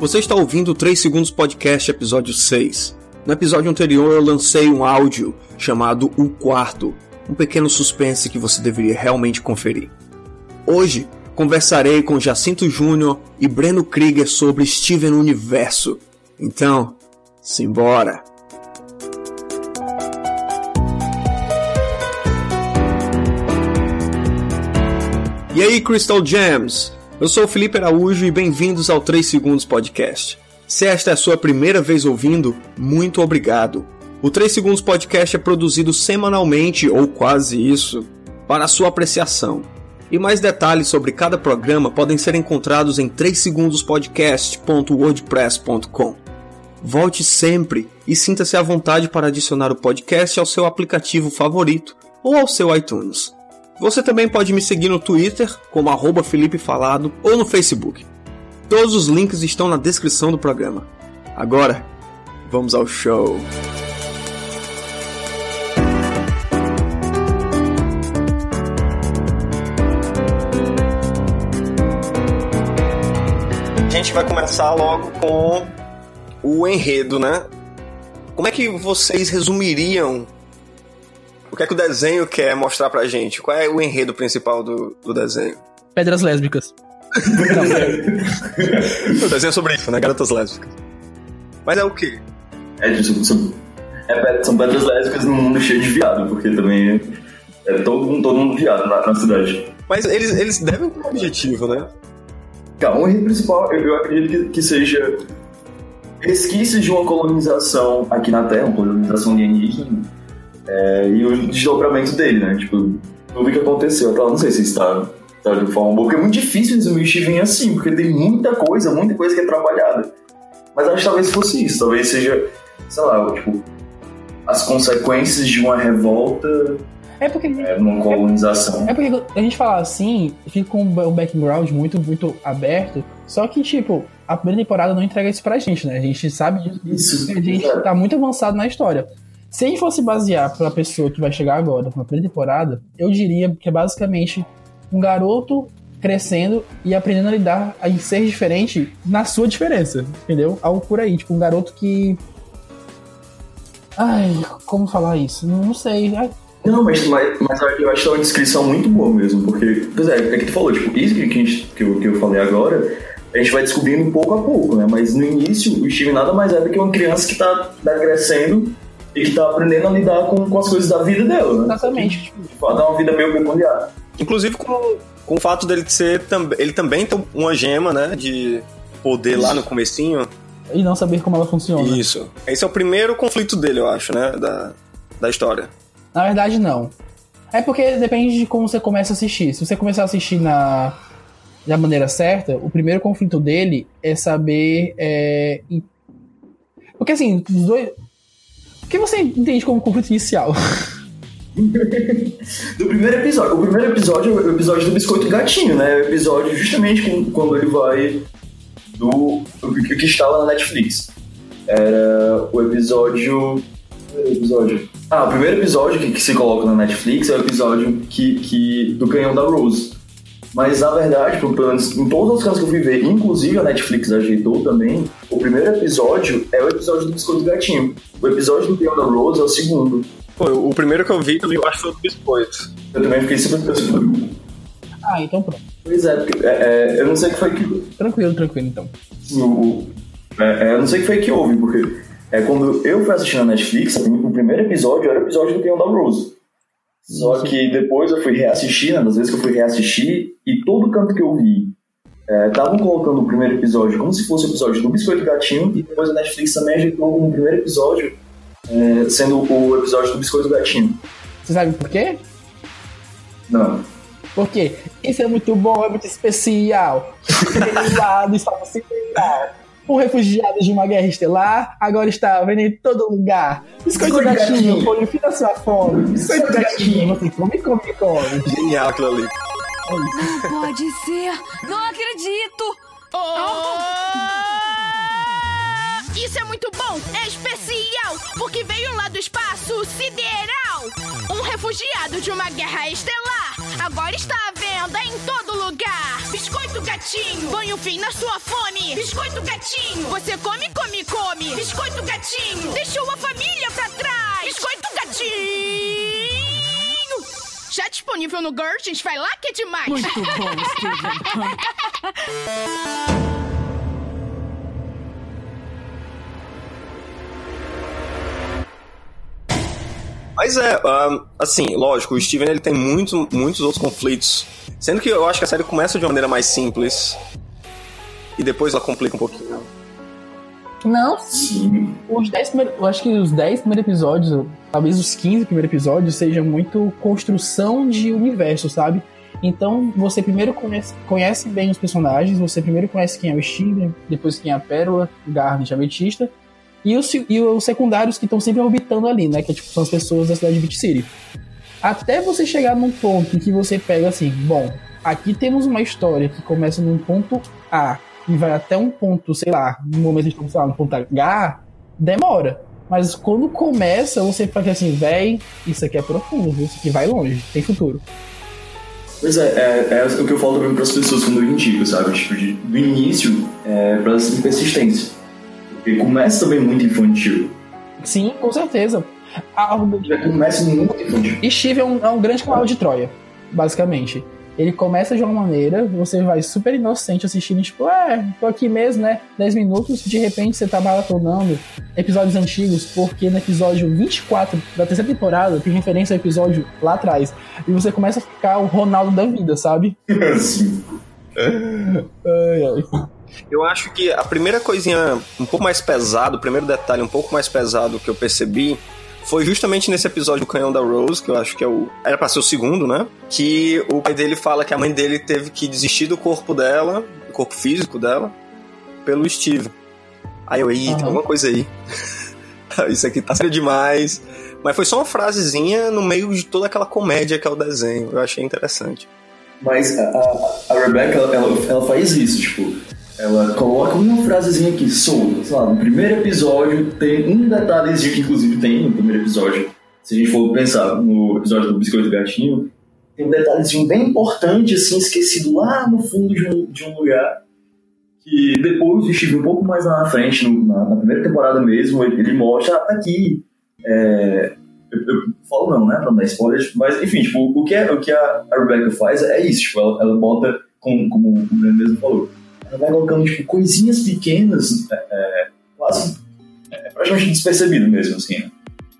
Você está ouvindo o 3 Segundos Podcast, episódio 6. No episódio anterior eu lancei um áudio chamado O Quarto, um pequeno suspense que você deveria realmente conferir. Hoje conversarei com Jacinto Júnior e Breno Krieger sobre Steven Universo. Então, simbora! E aí, Crystal Gems? Eu sou o Felipe Araújo e bem-vindos ao 3 Segundos Podcast. Se esta é a sua primeira vez ouvindo, muito obrigado. O 3 Segundos Podcast é produzido semanalmente, ou quase isso, para sua apreciação. E mais detalhes sobre cada programa podem ser encontrados em 3segundospodcast.wordpress.com. Volte sempre e sinta-se à vontade para adicionar o podcast ao seu aplicativo favorito ou ao seu iTunes. Você também pode me seguir no Twitter, como Felipe Falado, ou no Facebook. Todos os links estão na descrição do programa. Agora, vamos ao show. Gente vai começar logo com o enredo, né? Como é que vocês resumiriam o que é que o desenho quer mostrar pra gente? Qual é o enredo principal do, do desenho? Pedras lésbicas. O desenho é sobre isso, né? Garotas lésbicas. Mas é o quê? É, tipo, são, é, pe- são pedras lésbicas num mundo cheio de viado, porque também é, é todo, mundo- todo mundo viado na, na cidade. Mas eles, eles devem ter um objetivo, né? Cara, o enredo principal, eu, eu acredito que, que seja resquícios de uma colonização aqui na Terra, uma colonização alienígena, é, e o desdobramento dele, né? Tipo, tudo que aconteceu. Lá, não sei se está tá de forma boa, porque é muito difícil resumir o Steven assim, porque tem muita coisa, muita coisa que é trabalhada. Mas acho que talvez fosse isso, talvez seja, sei lá, tipo, as consequências de uma revolta É porque, é, numa colonização. é porque a gente fala assim, fica com um background muito, muito aberto. Só que, tipo, a primeira temporada não entrega isso pra gente, né? A gente sabe disso. Isso, A gente tá muito avançado na história. Se a gente fosse basear pra pessoa que vai chegar agora, na primeira temporada, eu diria que é basicamente um garoto crescendo e aprendendo a lidar em ser diferente na sua diferença, entendeu? Algo por aí, tipo, um garoto que. Ai, como falar isso? Não, não sei. Ai, Não, mas, mas, mas eu acho que é uma descrição muito boa mesmo, porque, pois é, é que tu falou, tipo, isso que, a gente, que, eu, que eu falei agora, a gente vai descobrindo pouco a pouco, né? Mas no início, o Steve nada mais é do que uma criança que tá, tá crescendo e que tá aprendendo a lidar com, com as coisas da vida dela, né? exatamente. Tipo, Tipo, dá uma vida meio peculiar. Inclusive com, com o fato dele ser também. Ele também tem uma gema, né? De poder lá no comecinho. e não saber como ela funciona. Isso. Esse é o primeiro conflito dele, eu acho, né? Da, da história. Na verdade, não. É porque depende de como você começa a assistir. Se você começar a assistir na, da maneira certa, o primeiro conflito dele é saber. é, Porque assim, os dois. O que você entende como conflito inicial? Do primeiro episódio. O primeiro episódio é o episódio do Biscoito Gatinho, né? O episódio justamente quando ele vai do. que que estava na Netflix. Era o episódio. Episódio. Ah, o primeiro episódio que, que se coloca na Netflix é o episódio que, que, do canhão da Rose. Mas na verdade, pelo menos em todos os casos que eu fui ver, inclusive a Netflix ajeitou também, o primeiro episódio é o episódio do Biscoito Gatinho. O episódio do canhão da Rose é o segundo. Pô, o primeiro que eu vi, eu acho que foi o do biscoito. Eu também fiquei super super- Ah, então pronto. Pois é, porque é, é, eu não sei o que foi que. Tranquilo, tranquilo então. o- o- é, é, eu não sei o que foi que houve, porque é, quando eu fui assistir na Netflix, o primeiro episódio era o episódio do Canhão da Rose. Só que depois eu fui reassistir, né, das vezes que eu fui reassistir, e todo canto que eu vi estavam colocando o primeiro episódio como se fosse o episódio do Biscoito Gatinho, e depois a Netflix também ajeitou como o primeiro episódio é, sendo o episódio do Biscoito Gatinho. Você sabe por quê? Não. Porque isso é muito bom, é muito especial. Aquele lá do Estado Central. Um refugiado de uma guerra estelar agora está vendo em todo lugar. Biscoito gatinho, gatinho. foi o fim da sua fome. Biscoito gatinho, você come, come, come. Genial aquilo ali. Pode ser. Não acredito. Isso é muito bom, é especial, porque veio lá do espaço sideral. Um refugiado de uma guerra estelar. Agora está à venda em todo lugar. Biscoito gatinho, um fim na sua fome. Biscoito gatinho, você come, come, come. Biscoito gatinho, deixou a família pra trás. Biscoito gatinho. Já disponível no Gurgent, vai lá que é demais. Muito bom, Steven. Mas é, assim, lógico, o Steven ele tem muito, muitos outros conflitos. Sendo que eu acho que a série começa de uma maneira mais simples. E depois ela complica um pouquinho. Não, Sim. os 10 primeiros, eu acho que os 10 primeiros episódios, talvez os 15 primeiros episódios, seja muito construção de universo, sabe? Então você primeiro conhece, conhece bem os personagens, você primeiro conhece quem é o Steven, depois quem é a Pérola, Garnet, Ametista, e os, e os secundários que estão sempre orbitando ali, né? Que tipo, são as pessoas da cidade de Beat City. Até você chegar num ponto em que você pega assim, bom, aqui temos uma história que começa num ponto A e vai até um ponto, sei lá, no momento que estamos, lá, no ponto H, demora. Mas quando começa, você fica assim, véi, isso aqui é profundo, isso aqui vai longe, tem futuro. Pois é, é, é o que eu falo também para as pessoas quando eu indico, sabe? Tipo, de, do início, é, para terem persistência. Porque começa também muito infantil. Sim, com certeza. A- Já começa muito infantil. E Steve é um, é um grande cavalo de Troia, basicamente. Ele começa de uma maneira, você vai super inocente assistindo, tipo, é, tô aqui mesmo, né? 10 minutos, de repente você tá maratonando episódios antigos, porque no episódio 24 da terceira temporada tem referência ao episódio lá atrás. E você começa a ficar o Ronaldo da vida, sabe? assim. Ai, ai. Eu acho que a primeira coisinha um pouco mais pesado, o primeiro detalhe um pouco mais pesado que eu percebi foi justamente nesse episódio do Canhão da Rose, que eu acho que é o. Era pra ser o segundo, né? Que o pai dele fala que a mãe dele teve que desistir do corpo dela, do corpo físico dela, pelo Steve. Aí eu, tem Aham. alguma coisa aí. Isso aqui tá sério demais. Mas foi só uma frasezinha no meio de toda aquela comédia que é o desenho. Eu achei interessante. Mas a, a, a Rebecca, ela, ela, ela faz isso, tipo, ela coloca uma frasezinha aqui, solta, sei lá, no primeiro episódio tem um detalhezinho que inclusive tem no primeiro episódio, se a gente for pensar no episódio do Biscoito Gatinho, tem um detalhezinho bem importante, assim, esquecido lá no fundo de um, de um lugar, que depois estive um pouco mais na frente, no- na, na primeira temporada mesmo, ele, ele mostra, ah, tá aqui, é, eu, eu falo não, né, pra não dar spoilers, mas enfim, tipo, o que, é, o que a, Rebecca faz é isso, tipo, ela, ela bota, como, como o Breno mesmo falou, ela vai colocando, tipo, coisinhas pequenas, é, é, quase, é, praticamente despercebido mesmo, assim, né?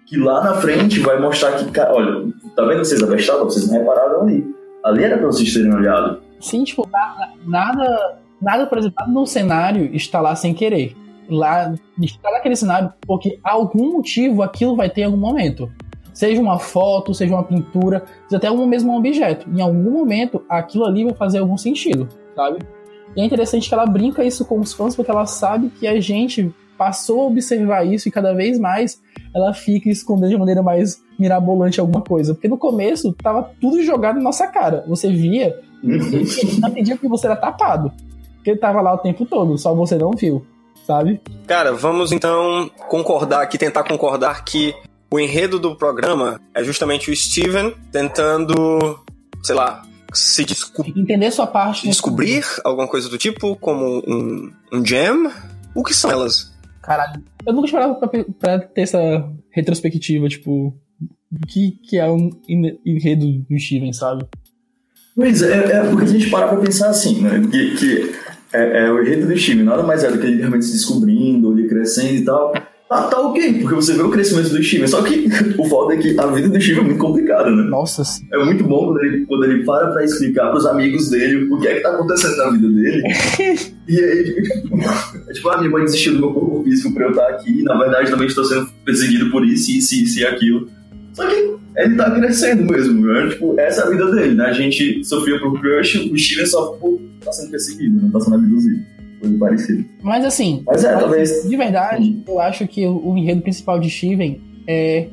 que lá na frente vai mostrar que, cara, olha, tá vendo vocês abestaram? Vocês não repararam ali. Ali era pra vocês terem olhado. Sim, tipo, na- nada, nada apresentado no cenário está lá sem querer. Lá está naquele cenário porque algum motivo aquilo vai ter em algum momento. Seja uma foto, seja uma pintura, seja até um mesmo objeto. Em algum momento aquilo ali vai fazer algum sentido, sabe? E é interessante que ela brinca isso com os fãs porque ela sabe que a gente passou a observar isso e cada vez mais ela fica escondendo de maneira mais mirabolante alguma coisa. Porque no começo tava tudo jogado na nossa cara. Você via e não entendia porque você era tapado. Porque ele tava lá o tempo todo, só você não viu, sabe? Cara, vamos então concordar aqui, tentar concordar que o enredo do programa é justamente o Steven tentando, sei lá, se Entender sua parte. no- descobrir alguma coisa do tipo, como um, um gem. O que são elas? Caralho. Eu nunca esperava pra, pra ter essa retrospectiva, tipo, o que, que é um en- enredo do Steven, sabe? Pois é, é porque a gente para pra pensar assim, né? Que, que é, é o enredo do time, nada mais é do que ele realmente se descobrindo, ele crescendo e tal. Tá, tá ok, porque você vê o crescimento do Steven. Só que o foda é que a vida do Steven é muito complicada, né? Nossa. É muito bom quando ele, quando ele para pra explicar pros amigos dele o que é que tá acontecendo na vida dele. e aí, é tipo, ah, minha mãe desistiu do meu corpo físico pra eu estar aqui. E, na verdade, também estou sendo perseguido por isso, isso, isso e aquilo. Só que ele tá crescendo mesmo, né? Tipo, essa é a vida dele, né? A gente sofreu por crush, o Steven só por tá sendo perseguido, não tá sendo abduzido. Coisa parecida. Mas assim, Mas é, Mas, talvez. De verdade, eu acho que o, enredo principal de Steven é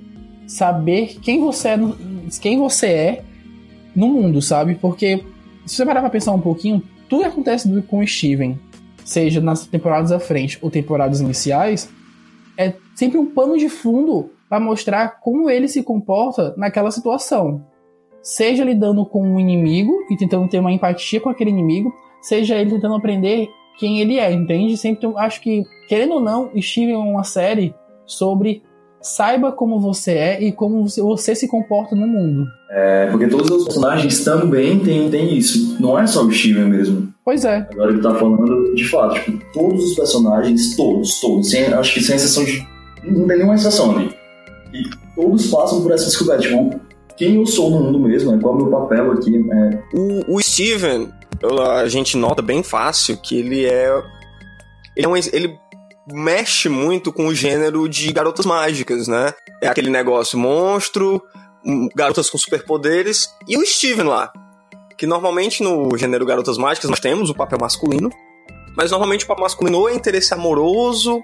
saber quem você é, no- quem você é no mundo, sabe? Porque se você parar pra pensar um pouquinho, tudo que acontece com o Steven, seja nas temporadas à frente ou temporadas iniciais, é sempre um pano de fundo pra mostrar como ele se comporta naquela situação. Seja lidando com um inimigo e tentando ter uma empatia com aquele inimigo, seja ele tentando aprender quem ele é, entende? Sempre acho que, querendo ou não, Steven é uma série sobre saiba como você é e como você- se comporta no mundo. É, porque todos os personagens também têm, têm isso. Não é só o Steven mesmo. Pois é, Agora ele tá falando de fato, tipo, todos os personagens, todos, todos, sem, acho que sem exceção de. Não tem nenhuma exceção ali. E todos passam por essa descoberta, tipo, quem eu sou no mundo mesmo, né? qual é o meu papel aqui. É, O, o Steven, a gente nota bem fácil que ele é. Ele, é um, ele mexe muito com o gênero de garotas mágicas, né? É aquele negócio monstro, hum, garotas com superpoderes, e o Steven lá. Que normalmente no gênero garotas mágicas nós temos o papel masculino, mas normalmente o papel masculino ou é interesse amoroso,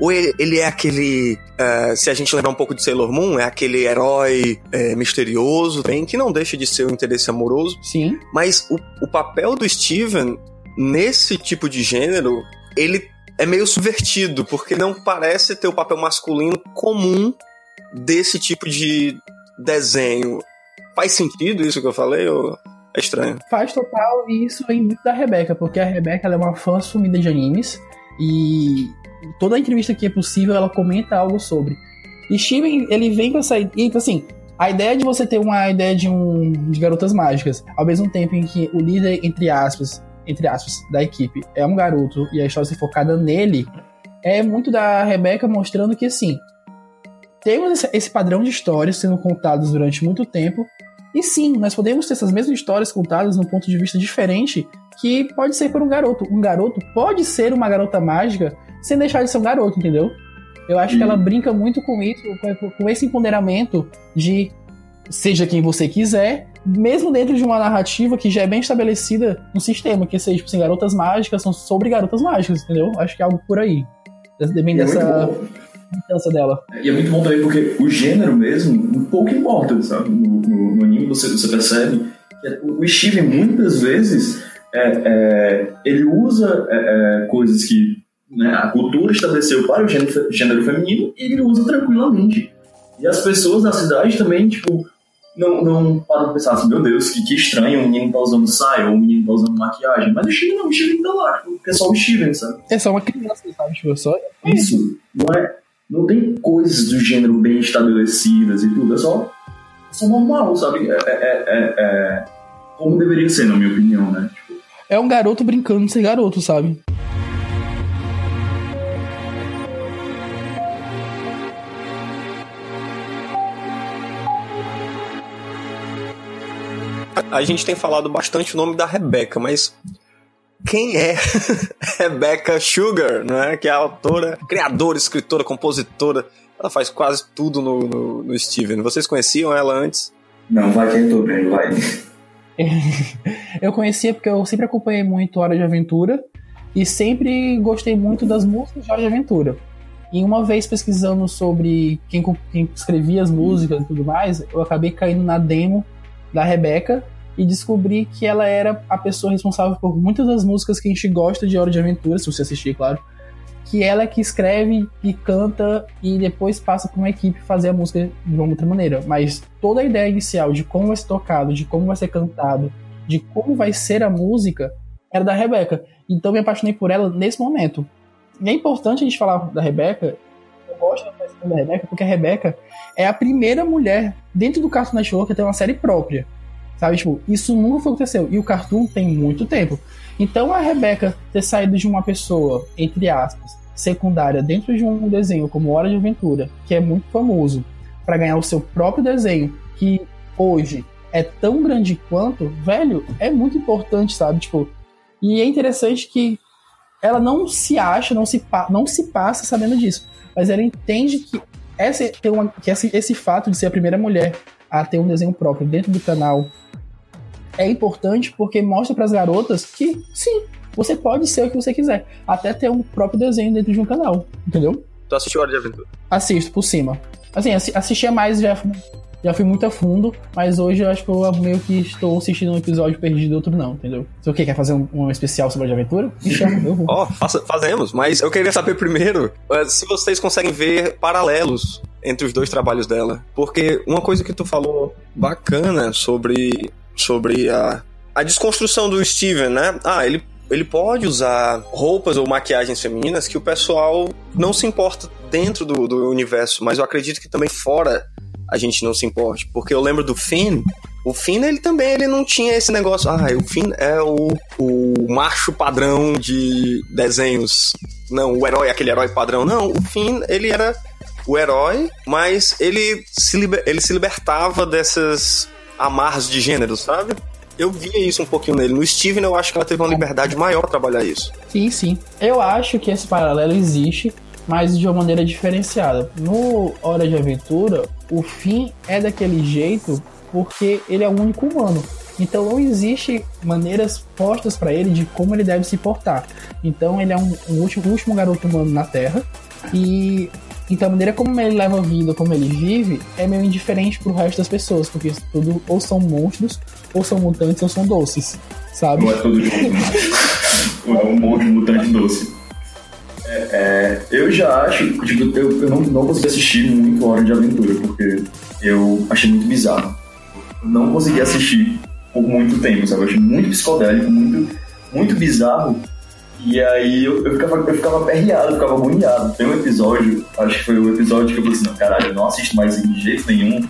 ou ele, ele é aquele. eh, se a gente lembrar um pouco de Sailor Moon, é aquele herói eh, misterioso, bem, que não deixa de ser o interesse amoroso. sim. Mas o, o papel do Steven nesse tipo de gênero, ele é meio subvertido, porque não parece ter o papel masculino comum desse tipo de desenho. Faz sentido isso que eu falei ou é estranho? Faz total e isso vem muito da Rebeca, porque a Rebeca é uma fã sumida de animes e toda entrevista que é possível ela comenta algo sobre. E Steven, ele vem com essa ideia, assim, a ideia de você ter uma ideia de um de garotas mágicas, ao mesmo tempo em que o líder entre aspas, entre aspas, da equipe é um garoto e a história se focada nele, é muito da Rebeca mostrando que assim, temos esse padrão de histórias sendo contadas durante muito tempo e sim, nós podemos ter essas mesmas histórias contadas num ponto de vista diferente, que pode ser por um garoto. Um garoto pode ser uma garota mágica sem deixar de ser um garoto, entendeu? Eu acho que ela brinca muito com isso, com, esse empoderamento de seja quem você quiser, mesmo dentro de uma narrativa que já é bem estabelecida no sistema, que seja, tipo assim, garotas mágicas são sobre garotas mágicas, entendeu? Acho que é algo por aí. Depende é dessa mudança dela. E é muito bom também porque o gênero mesmo, um pouco importa, sabe? No, no, no anime você, você percebe que o Steven muitas vezes é, é, ele usa é, é, coisas que né, a cultura estabeleceu para o gênero, gênero feminino e ele usa tranquilamente. E as pessoas da cidade também, tipo, não, não param pra pensar assim, meu Deus, que, que estranho, o menino tá usando saia ou o menino tá usando maquiagem. Mas o Steven não, o Steven tá lá, tipo, porque é só o Steven, sabe? É só uma criança, sabe? Tipo, só. Isso não é. Não tem coisas do gênero bem estabelecidas e tudo, é só. É só normal, sabe? É, é, é- é como deveria ser, na minha opinião, né? Tipo, É um garoto brincando de ser garoto, sabe? A gente tem falado bastante o nome da Rebecca, mas quem é Rebecca Sugar, né? Que é a autora, criadora, escritora, compositora. Ela faz quase tudo no, no, no Steven. Vocês conheciam ela antes? não, vai que eu tô bem, vai. Eu conhecia porque eu sempre acompanhei muito Hora de Aventura e sempre gostei muito das músicas de Hora de Aventura. E uma vez pesquisando sobre quem, quem escrevia as músicas e tudo mais, eu acabei caindo na demo da Rebeca e descobri que ela era a pessoa responsável por muitas das músicas que a gente gosta de Hora de Aventura, se você assistir, claro. Que ela é que escreve e canta e depois passa para uma equipe fazer a música de uma outra maneira. Mas toda a ideia inicial de como vai ser tocado, de como vai ser cantado, de como vai ser a música, era da Rebeca. Então me apaixonei por ela nesse momento. E é importante a gente falar da Rebeca. Eu gosto da da Rebeca porque a Rebeca é a primeira mulher dentro do Cartoon Network a ter uma série própria. Sabe, tipo, isso nunca aconteceu. E o Cartoon tem muito tempo. Então a Rebeca ter saído de uma pessoa, entre aspas, secundária dentro de um desenho como Hora de Aventura, que é muito famoso, para ganhar o seu próprio desenho, que hoje é tão grande quanto, velho, é muito importante, sabe? Tipo, e é interessante que ela não se acha, não se, não se passa sabendo disso, mas ela entende que, essa, tem uma, que esse, esse fato de ser a primeira mulher a ter um desenho próprio dentro do canal é importante porque mostra para as garotas que sim, você pode ser o que você quiser, até ter um próprio desenho dentro de um canal, entendeu? Tu assistiu Hora de Aventura? Assisto por cima. Assim, assi- assistia mais já já fui muito a fundo, mas hoje eu acho que eu meio que estou assistindo um episódio perdido outro não, entendeu? Você o quê? Quer fazer um, um especial sobre a aventura? Me chama, eu vou. Ó, faça- fazemos, mas eu queria saber primeiro eh, se vocês conseguem ver paralelos entre os dois trabalhos dela. Porque uma coisa que tu falou bacana sobre, sobre a, a desconstrução do Steven, né? Ah, ele, ele pode usar roupas ou maquiagens femininas que o pessoal não se importa dentro do, do universo, mas eu acredito que também fora a gente não se importe. Porque eu lembro do Finn. O Finn, ele também ele não tinha esse negócio. Ah, o Finn é o, o macho padrão de desenhos. Não, o herói, aquele herói padrão. Não, o Finn, ele era o herói, mas ele se, liber- ele se libertava dessas amarras de gênero, sabe? Eu via isso um pouquinho nele. No Steven, eu acho que ela teve uma liberdade maior trabalhar isso. Sim, sim. Eu acho que esse paralelo existe, mas de uma maneira diferenciada. No Hora de Aventura, o fim é daquele jeito porque ele é o único humano. Então não existe maneiras postas pra ele de como ele deve se portar. Então ele é um, um último, último garoto humano na Terra e então a maneira como ele leva a vida, como ele vive, é meio indiferente pro resto das pessoas, porque tudo ou são monstros, ou são mutantes, ou são doces, sabe? Não é tudo junto? Não é um monte de mutante doce. É, é, eu já acho, tipo, eu, eu não, não consegui assistir muito Hora de Aventura, porque eu achei muito bizarro. Eu não consegui assistir por muito tempo, sabe? Eu achei muito psicodélico, muito, muito bizarro. E aí eu, eu, ficava, eu ficava aperreado, eu ficava agoniado. Tem um episódio, acho que foi o episódio que eu falei assim, não, caralho, eu não assisto mais de jeito nenhum.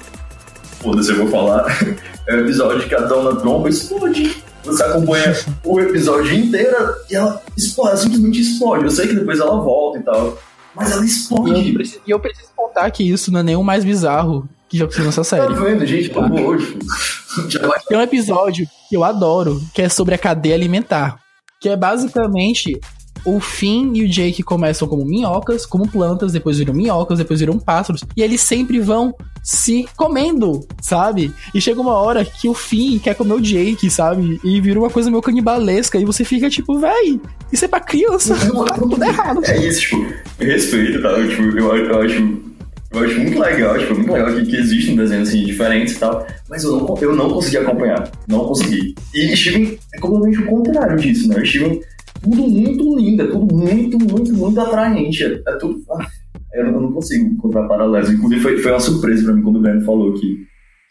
Foda-se, eu vou falar. É o episódio que a Dona Tromba explode. Você acompanha o episódio inteiro e ela explode, ela simplesmente explode. Eu sei que depois ela volta e tal. Mas ela E eu, explode. preciso, e eu preciso contar que isso não é o mais bizarro que já aconteceu nessa Tá série. vendo, gente? Já vai Tem um episódio que eu adoro, que é sobre a cadeia alimentar. Que é basicamente o Finn e o Jake começam como minhocas, como plantas, depois viram minhocas, depois viram pássaros. E eles sempre vão se comendo, sabe? E chega uma hora que o Finn quer comer o Jake, sabe? E vira uma coisa meio canibalesca. E você fica tipo, véi, isso é pra criança. tá tudo errado. É isso, tipo, respeito, tá? Eu, tipo, eu, eu acho. Eu acho muito legal, tipo, muito legal que, que existem desenhos assim diferentes e tal, mas eu não, eu não consegui acompanhar. Não consegui. E Steven é completamente o contrário disso, né? Steven, tudo muito lindo, é tudo muito, muito, muito atraente. É, é tudo. eu, não- consigo encontrar paralelos. Inclusive, foi, foi uma surpresa pra mim quando o Ben falou que,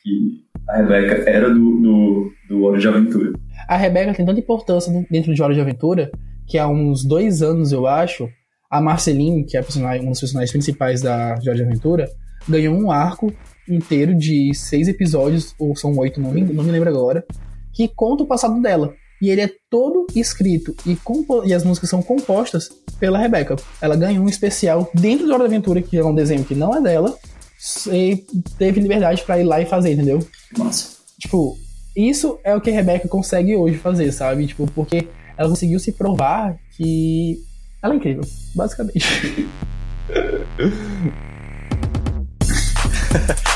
que a Rebecca era do, do, do Hora de Aventura. A Rebeca tem tanta importância dentro de Hora de Aventura que há uns dois anos, eu acho, a Marceline, que é a uma das personagens principais da Hora de Aventura, ganhou um arco inteiro de seis episódios, ou são oito, não me, não me lembro agora, que conta o passado dela. E ele é todo escrito e, e as músicas são compostas pela Rebeca. Ela ganhou um especial dentro de Hora de Aventura, que é um desenho que não é dela, e teve liberdade pra ir lá e fazer, entendeu? Massa. Tipo, isso é o que a Rebeca consegue hoje fazer, sabe? Tipo, porque ela conseguiu se provar que ela é incrível, basicamente.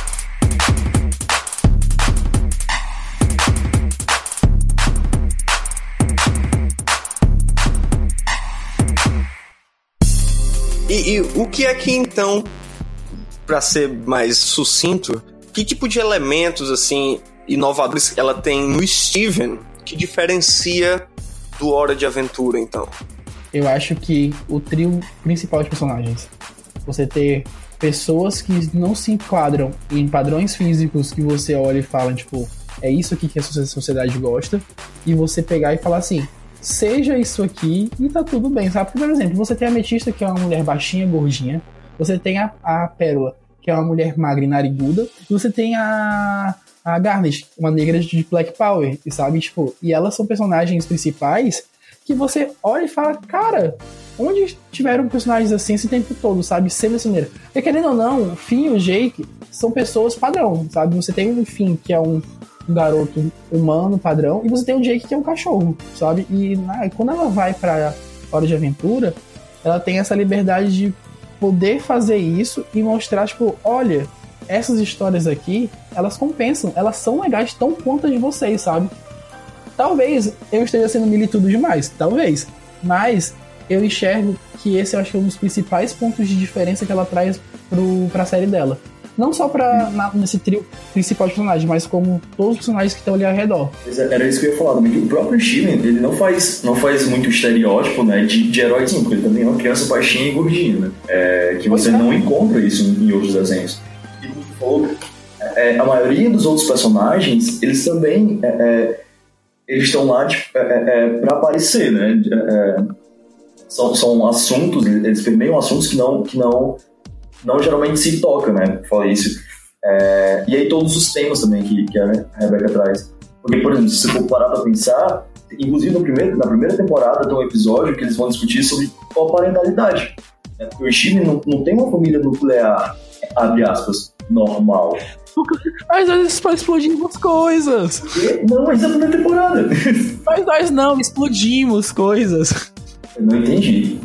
E, e o que é que então, pra ser mais sucinto, que tipo de elementos assim inovadores ela tem no Steven que diferencia do Hora de Aventura, então? Eu acho que o trio principal de personagens, você ter pessoas que não se enquadram em padrões físicos que você olha e fala, tipo, é isso aqui que a socie- sociedade gosta, e você pegar e falar assim, seja isso aqui e tá tudo bem, sabe? Por exemplo, você tem a Metista, que é uma mulher baixinha, gordinha, você tem a, a Pérola, que é uma mulher magra e nariguda, e você tem a, a Garnet, uma negra de Black Power, e sabe? Tipo, e elas são personagens principais que você olha e fala, cara, onde tiveram personagens assim esse tempo todo, sabe? Sendo dessa maneira. Porque querendo ou não, o Finn e o Jake são pessoas padrão, sabe? Você tem um Finn que é um um garoto humano padrão e você tem o Jake que é um cachorro, sabe? E na- quando ela vai pra Hora de Aventura, ela tem essa liberdade de poder fazer isso e mostrar, tipo, olha, essas histórias aqui, elas compensam, elas são legais tão quanto de vocês, sabe? Talvez eu esteja sendo militudo demais, talvez. Mas eu enxergo que esse eu acho que é um dos principais pontos de diferença que ela traz pro, pra série dela. Não só pra, na- nesse trio principal de personagens, mas como todos os personagens que estão ali ao redor. É- Era isso que eu ia falar também, que o próprio Steven, ele não faz, não faz muito estereótipo, né, de, de heróizinho, porque ele também é uma criança baixinha e gordinha, né? É, que você é. não encontra isso em outros desenhos. E como falou, é, a maioria dos outros personagens, eles também, é, é, eles estão lá é, é, é, pra aparecer, né? É, são, são assuntos, eles permeiam assuntos que não, que não, não geralmente se toca, né? Falei isso. É, e aí todos os temas também que, que a Rebecca traz. Porque, por exemplo, se você for parar pra pensar, inclusive no primeiro, na primeira temporada tem um episódio que eles vão discutir sobre parentalidade. Né? Porque o Steven não, não tem uma família nuclear, abre aspas, normal. Mas nós estamos explodindo as coisas. E, não, mas é a primeira temporada. Mas nós não, explodimos coisas. Eu não entendi.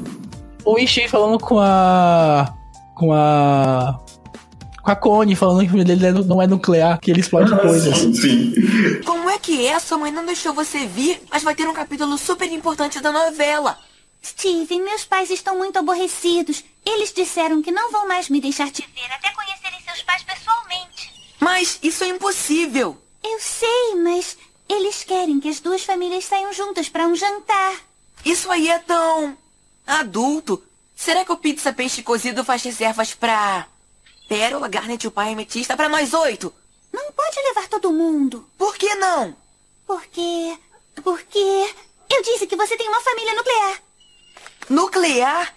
O Ishii falando com a. com a. com a Connie, falando que a família dele não é nuclear, que ele explode coisas. Sim. Como é que é? Sua mãe não deixou você vir, mas vai ter um capítulo super importante da novela. Steven, meus pais estão muito aborrecidos. Eles disseram que não vão mais me deixar te ver até conhecerem seus pais pessoalmente. Mas isso é impossível. Eu sei, mas eles querem que as duas famílias saiam juntas para um jantar. Isso aí é tão. adulto. Será que o pizza peixe cozido faz reservas pra. Pérola, Garnet, o pai e ametista pra nós oito? Não pode levar todo mundo. Por que não? Porque. Porque. Eu disse que você tem uma família nuclear. Nuclear?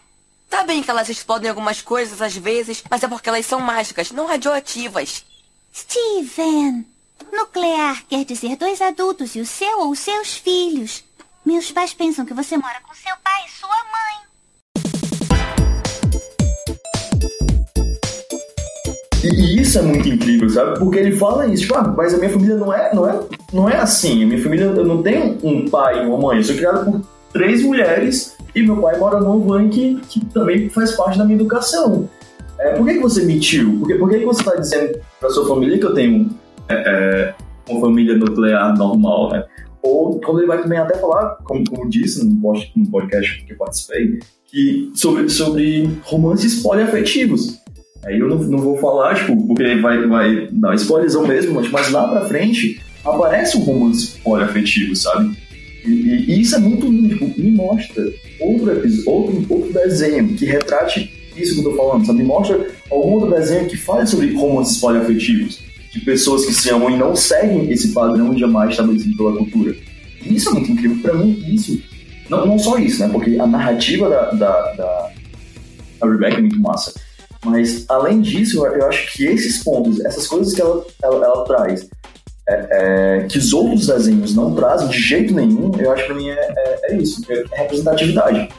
Tá bem que elas explodem algumas coisas às vezes, mas é porque elas são mágicas, não radioativas. Steven! Nuclear quer dizer dois adultos e o seu ou seus filhos. Meus pais pensam que você mora com seu pai e sua mãe. Isso é muito incrível, sabe? Porque ele fala isso, tipo, ah, mas a minha família não é, não é, não é assim. A minha família, eu não tenho um pai e uma mãe. Eu sou criado por três mulheres e meu pai mora num van que, que também faz parte da minha educação. É, por que, que você mentiu? Por que, por que, que você está dizendo pra sua família que eu tenho é, é, uma família nuclear normal, né? Ou quando ele vai também até falar, como, como disse no podcast que eu participei, que sobre, sobre romances poliafetivos. Aí eu não, não vou falar, tipo, porque vai, vai dar spoilerzão mesmo, mas, lá pra frente aparece um romance poliafetivo, sabe? E, e- e isso é muito lindo, me mostra outro, episódio, outro, outro desenho que retrate isso que eu tô falando, sabe? Me mostra algum outro desenho que fale sobre romances poliafetivos, de pessoas que se amam e não seguem esse padrão jamais estabelecido pela cultura. E isso é muito incrível, pra mim, isso. Não, não só isso, né? Porque a narrativa da, da, da, da Rebecca é muito massa. Mas, além disso, eu acho que esses pontos, essas coisas que ela, ela, ela traz, é, é, que os outros desenhos não trazem de jeito nenhum, eu acho que pra mim é, é, é isso, é representatividade.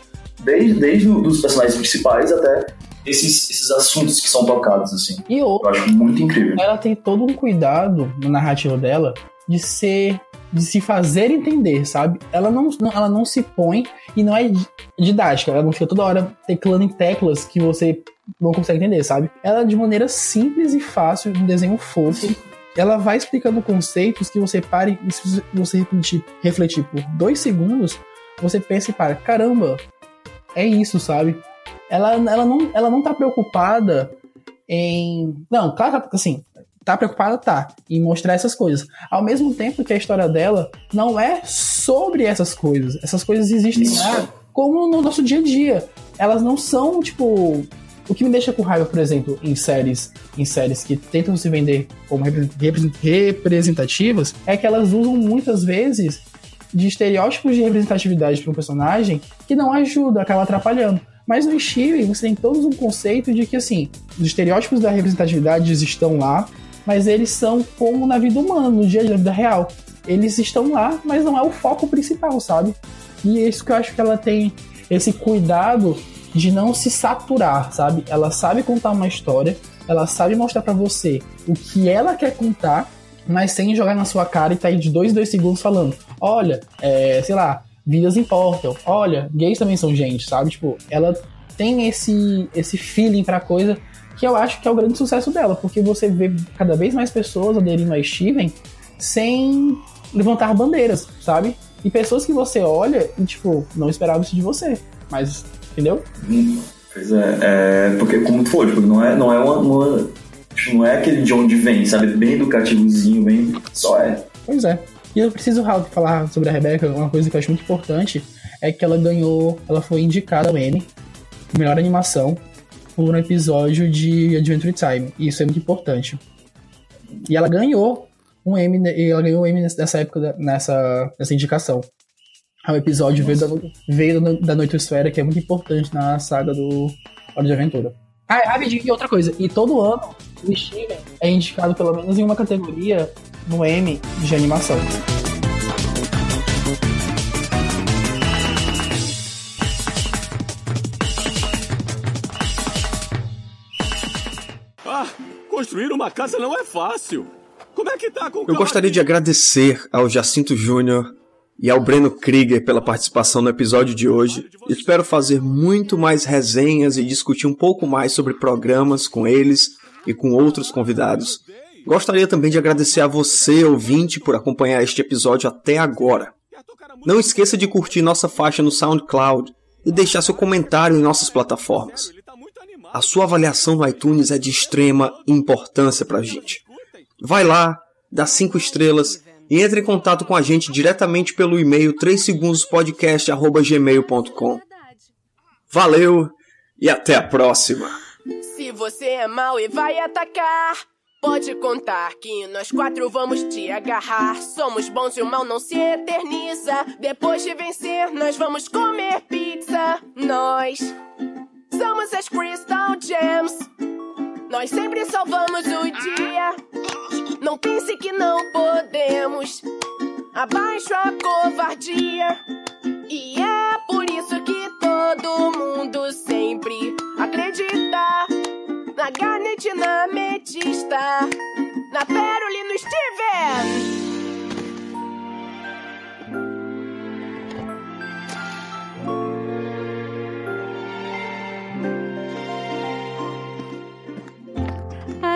Desde, desde os personagens principais até esses, esses assuntos que são tocados, assim. E outro, Eu acho muito incrível. ela tem todo um cuidado na narrativa dela de ser de se fazer entender, sabe? Ela não, não- ela não se põe e não é di- didática, ela não fica toda hora teclando em teclas que você não consegue entender, sabe? Ela de maneira simples e fácil, um desenho fofo, ela vai explicando conceitos que você pare e se você refletir, refletir por dois segundos, você pensa e para, caramba, é isso, sabe? Ela, ela, não, ela não tá preocupada em. Não, claro que assim, tá preocupada, tá, em mostrar essas coisas. Ao mesmo tempo que a história dela não é sobre essas coisas. Essas coisas existem lá como no nosso dia a dia. Elas não são, tipo. O que me deixa com raiva, por exemplo, em séries, em séries que tentam se vender como repre- repre- representativas, é que elas usam muitas vezes de estereótipos de representatividade para um personagem que não ajuda, acaba atrapalhando. Mas no Steven você tem todos um conceito de que assim, os estereótipos da representatividade estão lá, mas eles são como na vida humana, no dia a dia, na vida real. Eles estão lá, mas não é o foco principal, sabe? E é isso que eu acho que ela tem esse cuidado de não se saturar, sabe? Ela sabe contar uma história, ela sabe mostrar pra você o que ela quer contar, mas sem jogar na sua cara e tá aí de dois, dois segundos falando: olha, é, sei lá, vidas importam, olha, gays também são gente, sabe? Tipo, ela tem esse, esse feeling pra coisa que eu acho que é o grande sucesso dela, porque você vê cada vez mais pessoas aderindo a Steven sem levantar bandeiras, sabe? E pessoas que você olha e, tipo, não esperava isso de você. Mas, entendeu? Pois é, é, porque como tu falou, tipo, não é, não é uma, uma Tipo, não é aquele de onde vem, sabe? Bem educativozinho, bem. Só é. Pois é. E eu preciso Raul, falar sobre a Rebecca, uma coisa que eu acho muito importante é que ela ganhou, ela foi indicada ao Emmy, melhor animação, por um episódio de Adventure Time. E isso é muito importante. E ela ganhou um Emmy, ela ganhou um Emmy nessa época, nessa, nessa indicação. É um episódio veio da, veio da, da Noitosfera, que é muito importante na saga do Hora de Aventura. Ah, rapidinho, e outra coisa. E todo ano, o Steven é indicado pelo menos em uma categoria no Emmy de animação. Ah, construir uma casa não é fácil. Como é que tá com o Eu gostaria de agradecer ao Jacinto Júnior e ao Breno Krieger pela participação no episódio de hoje. Espero fazer muito mais resenhas e discutir um pouco mais sobre programas com eles e com outros convidados. Gostaria também de agradecer a você, ouvinte, por acompanhar este episódio até agora. Não esqueça de curtir nossa faixa no SoundCloud e deixar seu comentário em nossas plataformas. A sua avaliação no iTunes é de extrema importância pra gente. Vai lá, dá 5 estrelas e entre em contato com a gente diretamente pelo e-mail 3segundospodcast.gmail.com. Valeu e até a próxima! Se você é mau e vai atacar, pode contar que nós quatro vamos te agarrar. Somos bons e o mal não se eterniza. Depois de vencer, nós vamos comer pizza. Nós somos as Crystal Gems. Nós sempre salvamos o dia. Não pense que não podemos. Abaixo a covardia. E é por isso que todo mundo sempre acredita na Garnet na Ametista, na Pérola e no Steven.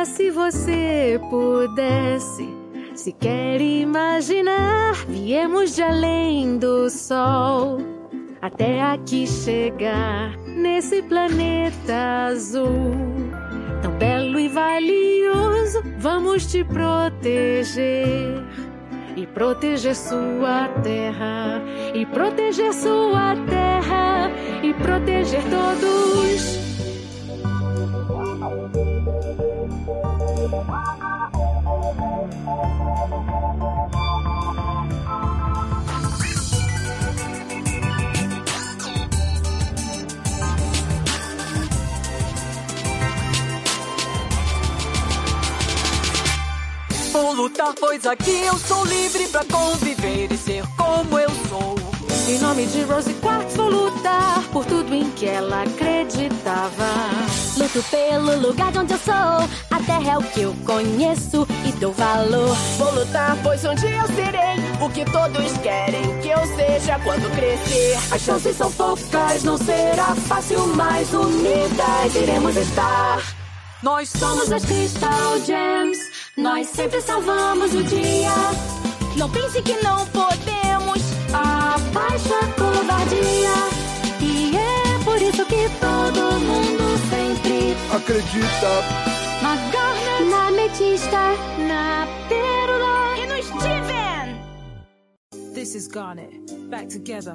Ah, se você pudesse sequer imaginar, viemos de além do sol até aqui chegar nesse planeta azul. Tão belo e valioso, vamos te proteger. E proteger sua terra, e proteger sua terra, e proteger todos. Vou lutar, pois aqui eu sou livre pra conviver e ser como eu sou. Em nome de Rose Quartz vou lutar por tudo em que ela acreditava. Luto pelo lugar de onde eu sou. A terra é o que eu conheço e dou valor. Vou lutar, pois um dia eu serei o que todos querem que eu seja quando crescer. As chances são poucas, não será fácil, mas unidas iremos estar. Nós Somos as Crystal Gems, nós sempre salvamos o dia. Não pense que não podemos. A covardia. É por isso que todo mundo sempre Acredita. na Garnet, na Ametista, na Pérola E no Steven! This is Garnet, back together.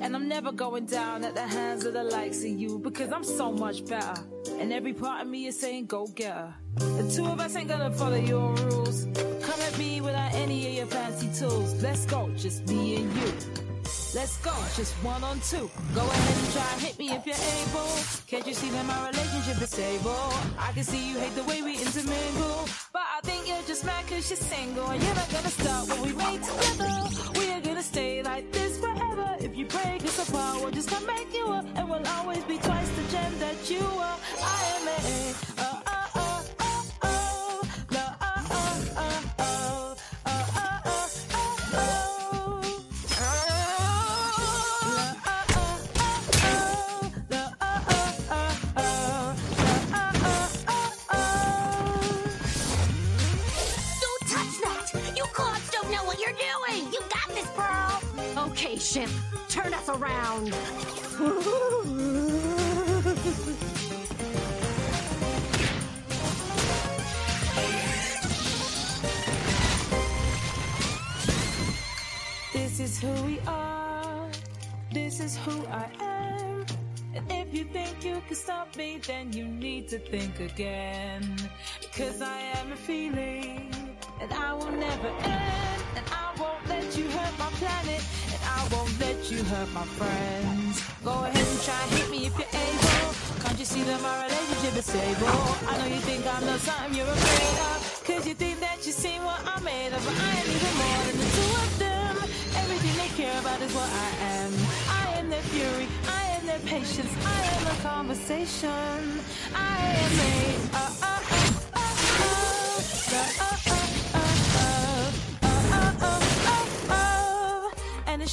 And I'm never going down at the hands of the likes of you because I'm so much better. And every part of me is saying, go get her. The two of us ain't gonna follow your rules. Come at me without any of your fancy tools. Let's go, just me and you. Let's go, just one on two. Go ahead and try hit me if you're able. Can't you see that my relationship is stable? I can see you hate the way we intermingle. But I think you're just mad cause you're single. And you're not gonna stop what we made together. We are gonna stay like this forever. If you break us apart, we'll just come make you up. And we'll always be twice ship! Turn us around! this is who we are. This is who I am. And if you think you can stop me, then you need to think again. Cause I am a feeling, and I will never end. And I won't let you hurt my planet won't let you hurt my friends. Go ahead and try hit me if you're able. Can't you see that my relationship is stable? I know you think I'm not something you're afraid of. Cause you think that you see what I'm made of. But I am even more than the two of them. Everything they care about is what I am. I am their fury. I am their patience. I am a conversation. I am a uh,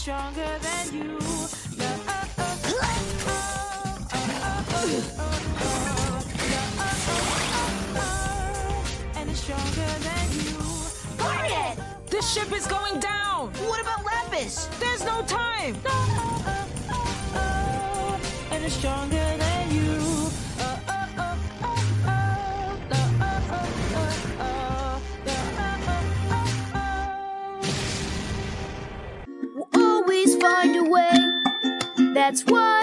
than you. This ship is going down. What about Lapis? There's no time. And it's stronger than that's what